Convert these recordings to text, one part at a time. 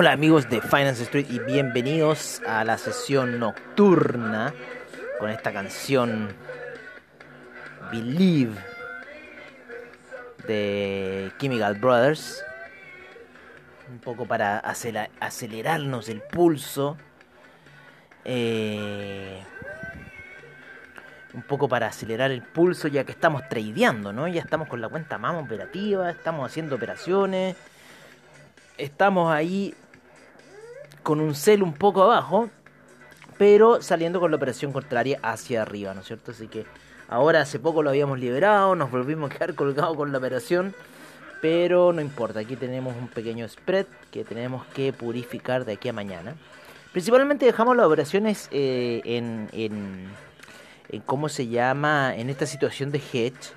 Hola amigos de Finance Street y bienvenidos a la sesión nocturna con esta canción Believe de Chemical Brothers. Un poco para acelerarnos el pulso. Eh, un poco para acelerar el pulso ya que estamos tradeando, ¿no? Ya estamos con la cuenta más operativa, estamos haciendo operaciones. Estamos ahí con un cel un poco abajo, pero saliendo con la operación contraria hacia arriba, ¿no es cierto? Así que ahora hace poco lo habíamos liberado, nos volvimos a quedar colgados con la operación, pero no importa, aquí tenemos un pequeño spread que tenemos que purificar de aquí a mañana. Principalmente dejamos las operaciones eh, en, en, en, cómo se llama, en esta situación de hedge,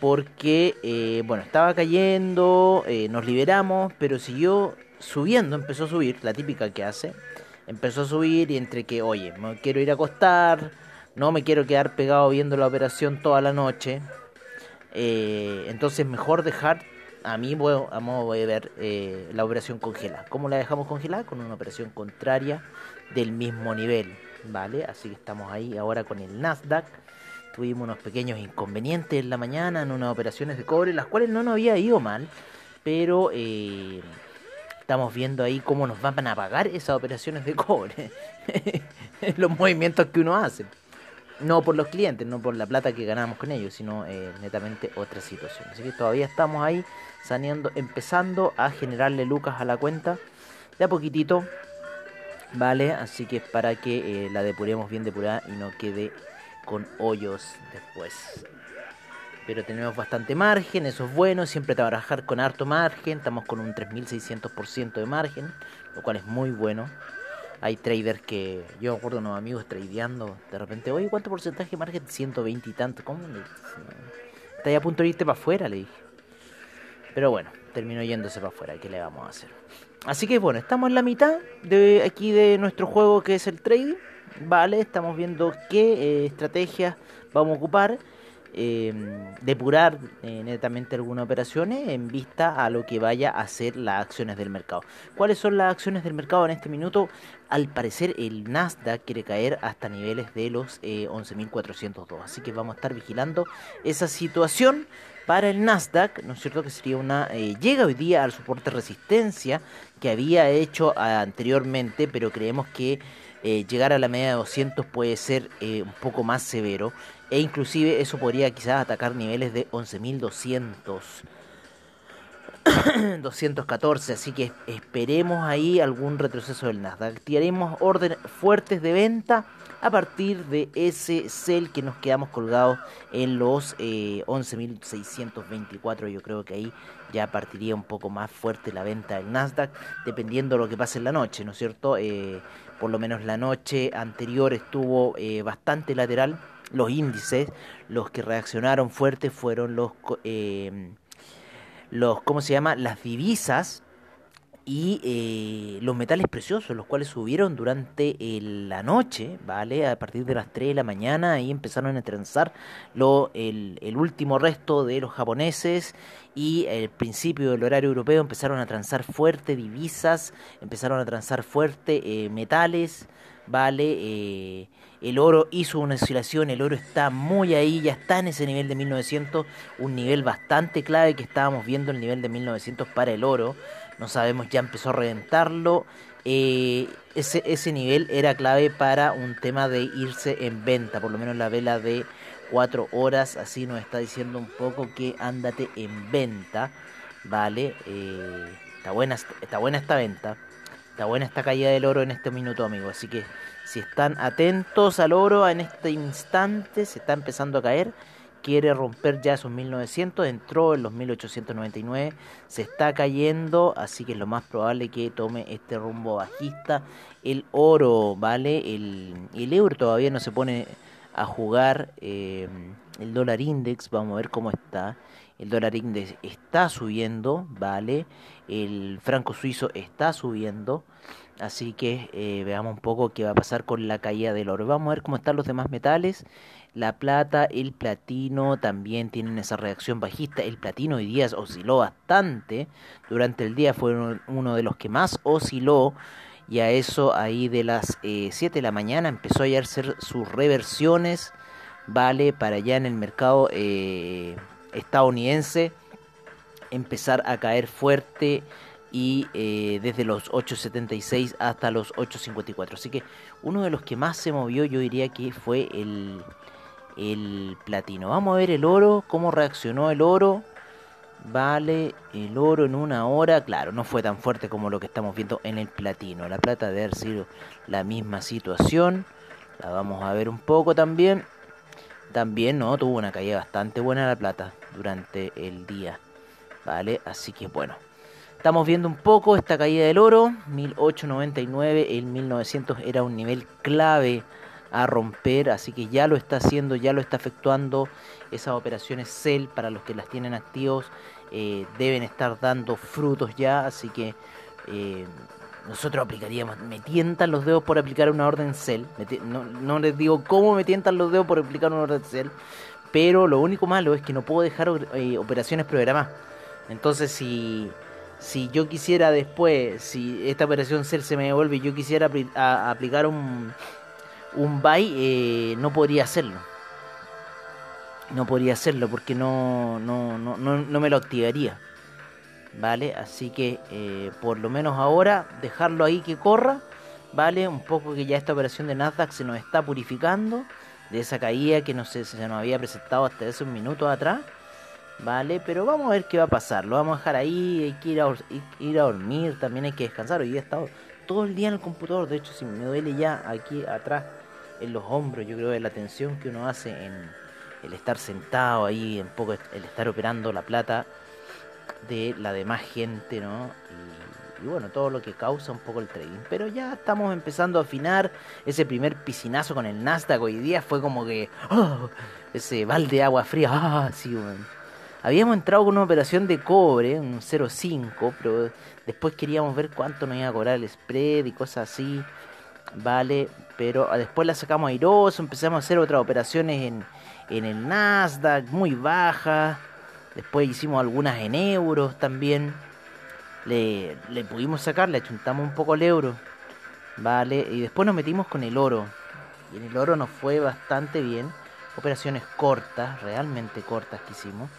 porque, eh, bueno, estaba cayendo, eh, nos liberamos, pero siguió subiendo, empezó a subir, la típica que hace, empezó a subir y entre que, oye, me quiero ir a acostar, no me quiero quedar pegado viendo la operación toda la noche, eh, entonces mejor dejar, a mí vamos a ver eh, la operación congelada. ¿Cómo la dejamos congelada? Con una operación contraria del mismo nivel, ¿vale? Así que estamos ahí ahora con el Nasdaq. Tuvimos unos pequeños inconvenientes en la mañana en unas operaciones de cobre, las cuales no nos había ido mal, pero... Eh, estamos viendo ahí cómo nos van a pagar esas operaciones de cobre. los movimientos que uno hace. No por los clientes, no por la plata que ganamos con ellos, sino eh, netamente otra situación. Así que todavía estamos ahí saneando, empezando a generarle lucas a la cuenta de a poquitito. Vale, así que es para que eh, la depuremos bien depurada y no quede con hoyos después pero tenemos bastante margen, eso es bueno, siempre trabajar con harto margen, estamos con un 3600% de margen, lo cual es muy bueno. Hay traders que, yo me acuerdo unos amigos tradeando, de repente, oye, ¿cuánto porcentaje de margen? 120 y tanto, ¿cómo? Está a punto de irte para afuera, le dije. Pero bueno, terminó yéndose para afuera, ¿qué le vamos a hacer? Así que bueno, estamos en la mitad de aquí de nuestro juego que es el trading, ¿vale? Estamos viendo qué eh, estrategias vamos a ocupar eh, depurar eh, netamente algunas operaciones en vista a lo que vaya a ser las acciones del mercado. ¿Cuáles son las acciones del mercado en este minuto? Al parecer el Nasdaq quiere caer hasta niveles de los 11.402. Eh, Así que vamos a estar vigilando esa situación para el Nasdaq, ¿no es cierto? Que sería una... Eh, llega hoy día al soporte resistencia que había hecho anteriormente, pero creemos que llegar a la media de 200 puede ser un poco más severo e inclusive eso podría quizás atacar niveles de 11.200. 214, así que esperemos ahí algún retroceso del Nasdaq. Activaremos órdenes fuertes de venta a partir de ese sell que nos quedamos colgados en los 11.624. Eh, Yo creo que ahí ya partiría un poco más fuerte la venta del Nasdaq, dependiendo de lo que pase en la noche, ¿no es cierto? Eh, por lo menos la noche anterior estuvo eh, bastante lateral los índices, los que reaccionaron fuerte fueron los, eh, los ¿cómo se llama? Las divisas y eh, los metales preciosos, los cuales subieron durante la noche, ¿vale? A partir de las 3 de la mañana y empezaron a transar lo, el, el, último resto de los japoneses y el principio del horario europeo empezaron a transar fuerte divisas, empezaron a transar fuerte eh, metales, ¿vale? El oro hizo una oscilación, el oro está muy ahí, ya está en ese nivel de 1900, un nivel bastante clave que estábamos viendo el nivel de 1900 para el oro, no sabemos, ya empezó a reventarlo, eh, ese, nivel era clave para un tema de irse en venta, por lo menos la vela de 4 horas, así nos está diciendo un poco que ándate en venta, ¿vale? Eh, está, buena, está buena esta venta, está buena esta caída del oro en este minuto, amigos, así que si están atentos al oro en este instante, se está empezando a caer quiere romper ya esos 1900, entró en los 1899, se está cayendo, así que es lo más probable que tome este rumbo bajista. El oro, ¿vale? El, euro todavía no se pone a jugar. Eh, el dólar index, vamos a ver cómo está. El dólar index está subiendo, ¿vale? El franco suizo está subiendo. Así que eh, veamos un poco qué va a pasar con la caída del oro. Vamos a ver cómo están los demás metales. La plata, el platino también tienen esa reacción bajista. El platino hoy día osciló bastante. Durante el día fue uno de los que más osciló. Y a eso ahí de las 7 eh, de la mañana empezó a hacer sus reversiones. Vale, para allá en el mercado eh, estadounidense empezar a caer fuerte y eh, desde los 8.76 hasta los 8.54. Así que uno de los que más se movió yo diría que fue el, el platino. Vamos a ver el oro, cómo reaccionó el oro. Vale, el oro en una hora, claro, no fue tan fuerte como lo que estamos viendo en el platino. La plata debe haber sido la misma situación. La vamos a ver un poco también. También, ¿no? Tuvo una caída bastante buena la plata durante el día. Vale, así que bueno. Estamos viendo un poco esta caída del oro, 1899, el 1900 era un nivel clave a romper, así que ya lo está haciendo, ya lo está efectuando. Esas operaciones sell para los que las tienen activos eh, deben estar dando frutos ya, así que eh, nosotros aplicaríamos, me tientan los dedos por aplicar una orden sell, no, les digo cómo me tientan los dedos por aplicar una orden sell, pero lo único malo es que no puedo dejar eh, operaciones programadas. Entonces si si yo quisiera después, si esta operación se me devuelve y yo quisiera aplicar un, un buy, eh, no podría hacerlo. No podría hacerlo porque no, no, no, no, me lo activaría. ¿Vale? Así que eh, por lo menos ahora dejarlo ahí que corra. ¿Vale? Un poco que ya esta operación de Nasdaq se nos está purificando de esa caída que no se, se nos había presentado hasta hace un minuto atrás. ¿Vale? Pero vamos a ver qué va a pasar. Lo vamos a dejar ahí, hay que ir a, ir a dormir, también hay que descansar. Hoy he estado todo el día en el computador, de hecho, si me duele ya aquí atrás en los hombros, yo creo que la tensión que uno hace en el estar sentado ahí, un poco el estar operando la plata de la demás gente, ¿no? Y, bueno, todo lo que causa un poco el trading. Pero ya estamos empezando a afinar. Ese primer piscinazo con el Nasdaq hoy día fue como que. ¡oh! ese balde de agua fría. ¡Ah! Sí, Habíamos entrado con una operación de cobre, un 0.5, pero después queríamos ver cuánto nos iba a cobrar el spread y cosas así. Vale, pero después la sacamos airoso, empezamos a hacer otras operaciones en, en el Nasdaq, muy bajas. Después hicimos algunas en euros también. Le, le pudimos sacar, le achuntamos un poco el euro. Vale, y después nos metimos con el oro. Y en el oro nos fue bastante bien. Operaciones cortas, realmente cortas que hicimos.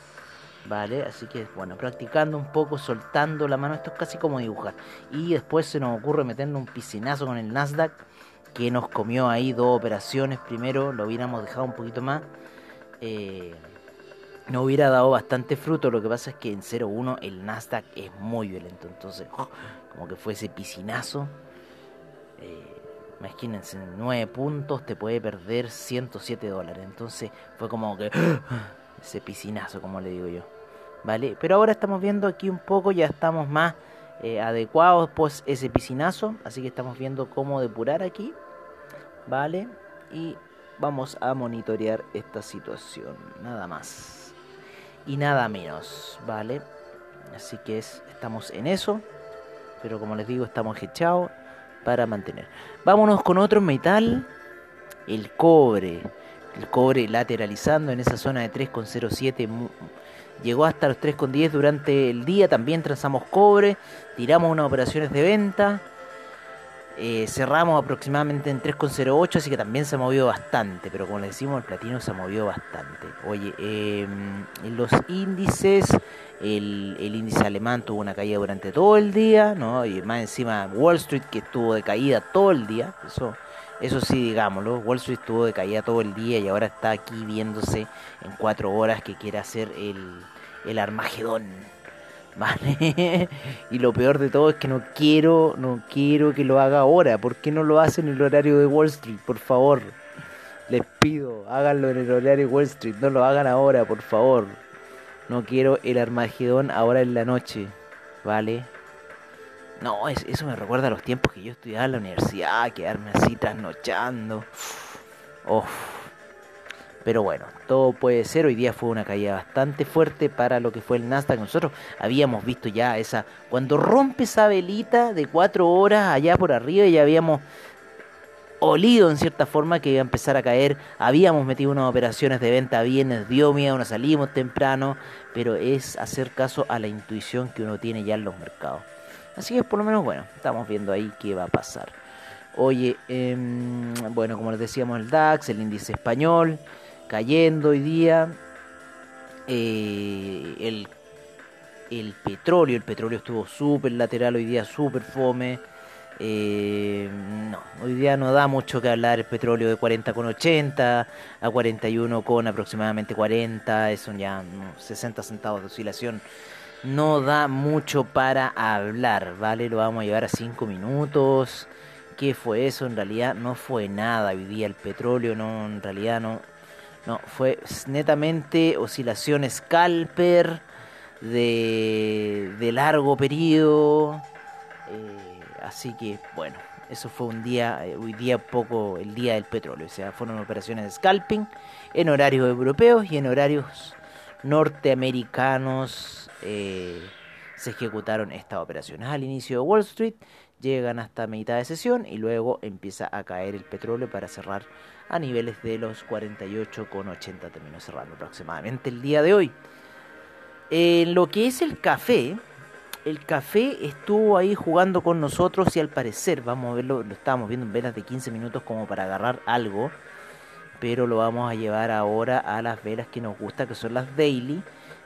¿Vale? Así que bueno, practicando un poco, soltando la mano, esto es casi como dibujar. Y después se nos ocurre meternos un piscinazo con el Nasdaq, que nos comió ahí dos operaciones. Primero lo hubiéramos dejado un poquito más. Eh, no hubiera dado bastante fruto, lo que pasa es que en 0.1 el Nasdaq es muy violento, entonces como que fue ese piscinazo. Eh, imagínense, en 9 puntos te puede perder 107 dólares, entonces fue como que ese piscinazo, como le digo yo. ¿Vale? Pero ahora estamos viendo aquí un poco, ya estamos más eh, adecuados pues ese piscinazo, así que estamos viendo cómo depurar aquí, ¿vale? Y vamos a monitorear esta situación, nada más y nada menos, ¿vale? Así que es, estamos en eso, pero como les digo, estamos echados para mantener. Vámonos con otro metal, el cobre el cobre lateralizando en esa zona de 3,07 llegó hasta los 3,10 durante el día también trazamos cobre tiramos unas operaciones de venta Eh, cerramos aproximadamente en 3,08, así que también se ha movido bastante, pero como le decimos, el platino se ha movido bastante. Oye, en los índices, el, el, índice alemán tuvo una caída durante todo el día, ¿no? Y más encima Wall Street que estuvo de caída todo el día, eso, eso sí, digámoslo, Wall Street estuvo de caída todo el día y ahora está aquí viéndose en cuatro horas que quiere hacer el, el Armagedón. ¿Vale? y lo peor de todo es que no quiero, no quiero que lo haga ahora. ¿Por qué no lo hacen en el horario de Wall Street? Por favor. Les pido, háganlo en el horario de Wall Street. No lo hagan ahora, por favor. No quiero el Armagedón ahora en la noche. ¿Vale? No, eso me recuerda a los tiempos que yo estudiaba en la universidad, quedarme así trasnochando. Uf. Pero bueno, todo puede ser. Hoy día fue una caída bastante fuerte para lo que fue el Nasdaq. Nosotros habíamos visto ya esa. Cuando rompe esa velita de cuatro horas allá por arriba, ya habíamos olido en cierta forma que iba a empezar a caer. Habíamos metido unas operaciones de venta bienes, dio miedo, nos salimos temprano. Pero es hacer caso a la intuición que uno tiene ya en los mercados. Así que por lo menos, bueno, estamos viendo ahí qué va a pasar. Oye, em, bueno, como les decíamos, el DAX, el índice español cayendo hoy día. Eh, el, el, petróleo, el petróleo estuvo súper lateral hoy día, súper fome. Eh, no, hoy día no da mucho que hablar el petróleo de 40,80 a 41 con aproximadamente 40, eso ya 60 centavos de oscilación. No da mucho para hablar, ¿vale? Lo vamos a llevar a 5 minutos. ¿Qué fue eso? En realidad no fue nada hoy día el petróleo, no, en realidad no, no, fue netamente oscilación scalper de, de largo periodo. Eh, así que, bueno, eso fue un día, eh, hoy día poco el día del petróleo. O sea, fueron operaciones de scalping en horarios europeos y en horarios norteamericanos. Eh, se ejecutaron estas operaciones al inicio de Wall Street, llegan hasta mitad de sesión y luego empieza a caer el petróleo para cerrar a niveles de los 48,80 terminó cerrando aproximadamente el día de hoy. En lo que es el café, el café estuvo ahí jugando con nosotros y al parecer, vamos a verlo, lo estábamos viendo en velas de 15 minutos como para agarrar algo, pero lo vamos a llevar ahora a las velas que nos gusta, que son las daily,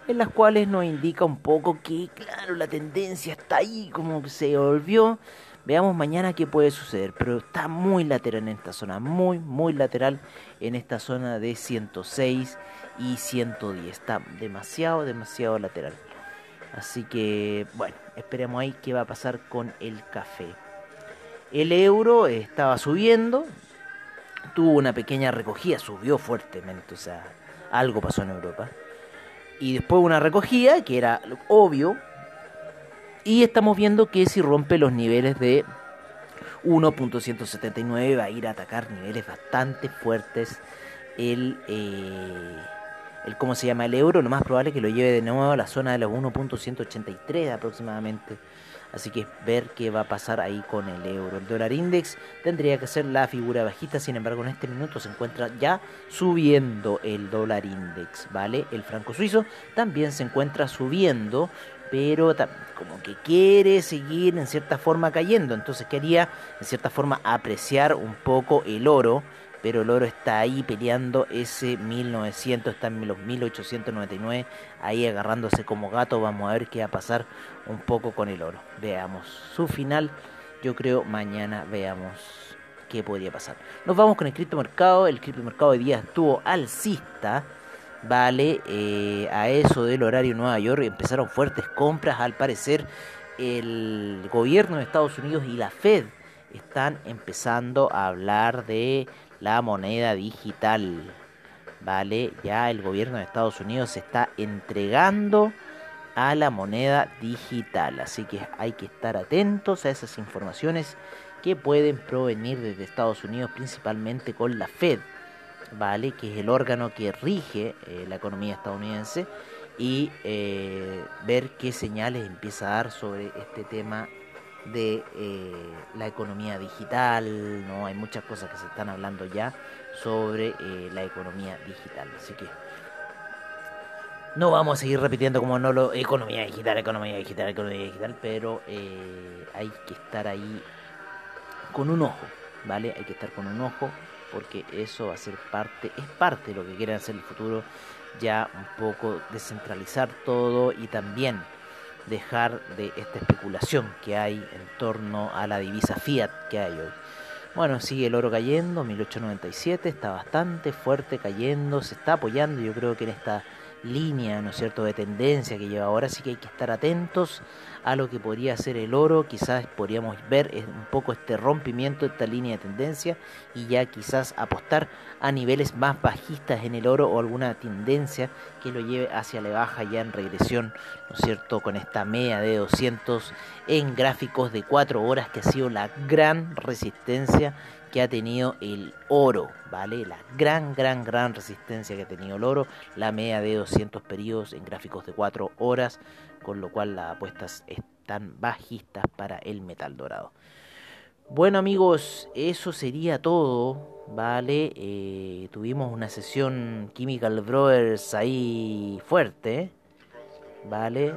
en las cuales nos indica un poco que, claro, la tendencia está ahí, como que se volvió Veamos mañana qué puede suceder, pero está muy lateral en esta zona, muy, muy lateral en esta zona de 106 y 110. Está demasiado, demasiado lateral. Así que, bueno, esperemos ahí qué va a pasar con el café. El euro estaba subiendo, tuvo una pequeña recogida, subió fuertemente, o sea, algo pasó en Europa. Y después una recogida, que era obvio, y estamos viendo que si rompe los niveles de 1.179 va a ir a atacar niveles bastante fuertes el, eh, el cómo se llama el euro lo más probable es que lo lleve de nuevo a la zona de los 1.183 aproximadamente así que ver qué va a pasar ahí con el euro. El dólar index tendría que ser la figura bajista sin embargo en este minuto se encuentra ya subiendo el dólar index vale el franco suizo también se encuentra subiendo pero como que quiere seguir en cierta forma cayendo, entonces quería en cierta forma apreciar un poco el oro, pero el oro está ahí peleando ese 1900, está en los 1899, ahí agarrándose como gato, vamos a ver qué va a pasar un poco con el oro, veamos su final, yo creo mañana veamos qué podría pasar. Nos vamos con el criptomercado, el criptomercado de día estuvo alcista, vale, eh, a eso del horario Nueva York. Empezaron fuertes compras, al parecer el gobierno de Estados Unidos y la Fed están empezando a hablar de la moneda digital, vale, ya el gobierno de Estados Unidos se está entregando a la moneda digital, así que hay que estar atentos a esas informaciones que pueden provenir desde Estados Unidos, principalmente con la Fed. ¿vale? que es el órgano que rige eh, la economía estadounidense, y eh, ver qué señales empieza a dar sobre este tema de eh, la economía digital, ¿no? Hay muchas cosas que se están hablando ya sobre la economía digital, así que no vamos a seguir repitiendo como no lo economía digital, economía digital, economía digital, pero hay que estar ahí con un ojo, ¿vale? Hay que estar con un ojo porque eso va a ser parte, es parte de lo que quieren hacer el futuro, ya un poco descentralizar todo y también dejar de esta especulación que hay en torno a la divisa fiat que hay hoy. Bueno, sigue el oro cayendo, 1897, está bastante fuerte cayendo, se está apoyando yo creo que en esta línea, ¿no es cierto?, de tendencia que lleva ahora, sí que hay que estar atentos a lo que podría ser el oro, quizás podríamos ver un poco este rompimiento esta línea de tendencia y ya quizás apostar a niveles más bajistas en el oro o alguna tendencia que lo lleve hacia la baja ya en regresión, ¿no es cierto?, con esta media de 200 en gráficos de 4 horas que ha sido la gran resistencia que ha tenido el oro, ¿vale? La gran, gran, gran resistencia que ha tenido el oro, la media de 200 periodos en gráficos de 4 horas, con lo cual las apuestas están bajistas para el metal dorado. Bueno amigos, eso sería todo, ¿vale? Eh, tuvimos una sesión Chemical Brothers ahí fuerte, ¿vale?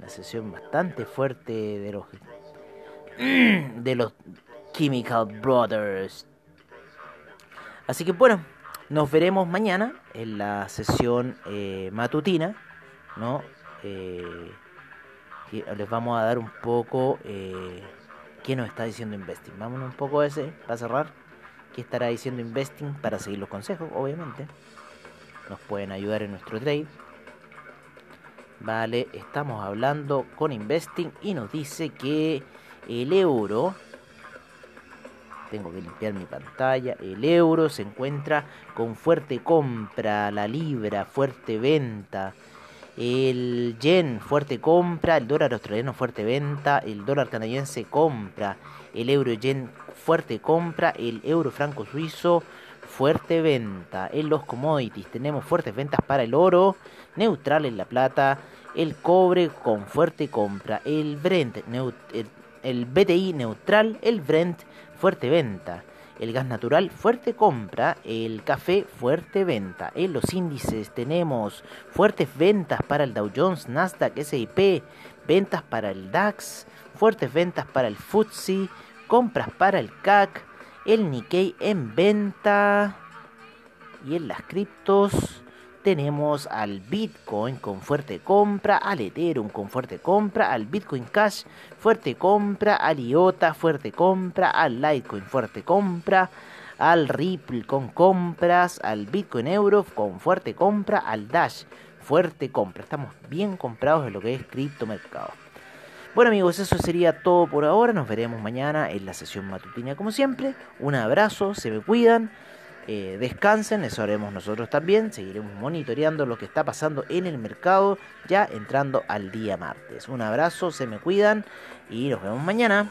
Una sesión bastante fuerte de los de los Chemical Brothers. Así que bueno, nos veremos mañana en la sesión eh, matutina, ¿no? Eh, les vamos a dar un poco eh, qué nos está diciendo Investing. Vámonos un poco a ese para cerrar. ¿Qué estará diciendo Investing para seguir los consejos? Obviamente. Nos pueden ayudar en nuestro trade. Vale, estamos hablando con Investing y nos dice que el euro tengo que limpiar mi pantalla. El euro se encuentra con fuerte compra, la libra fuerte venta, el yen fuerte compra, el dólar australiano fuerte venta, el dólar canadiense compra, el euro yen fuerte compra, el euro franco suizo fuerte venta. En los commodities tenemos fuertes ventas para el oro, neutral en la plata, el cobre con fuerte compra, el Brent, el, el BTI neutral, el Brent fuerte venta. El gas natural, fuerte compra. El café, fuerte venta. En los índices tenemos fuertes ventas para el Dow Jones, Nasdaq, SIP, ventas para el DAX, fuertes ventas para el FTSE, compras para el CAC, el Nikkei en venta. Y en las criptos tenemos al Bitcoin con fuerte compra, al Ethereum con fuerte compra, al Bitcoin Cash fuerte compra, al IOTA fuerte compra, al Litecoin fuerte compra, al Ripple con compras, al Bitcoin Euro con fuerte compra, al Dash fuerte compra. Estamos bien comprados en lo que es criptomercado. Bueno amigos, eso sería todo por ahora. Nos veremos mañana en la sesión matutina como siempre. Un abrazo, se me cuidan. Eh, descansen, eso haremos nosotros también, seguiremos monitoreando lo que está pasando en el mercado ya entrando al día martes. Un abrazo, se me cuidan y nos vemos mañana.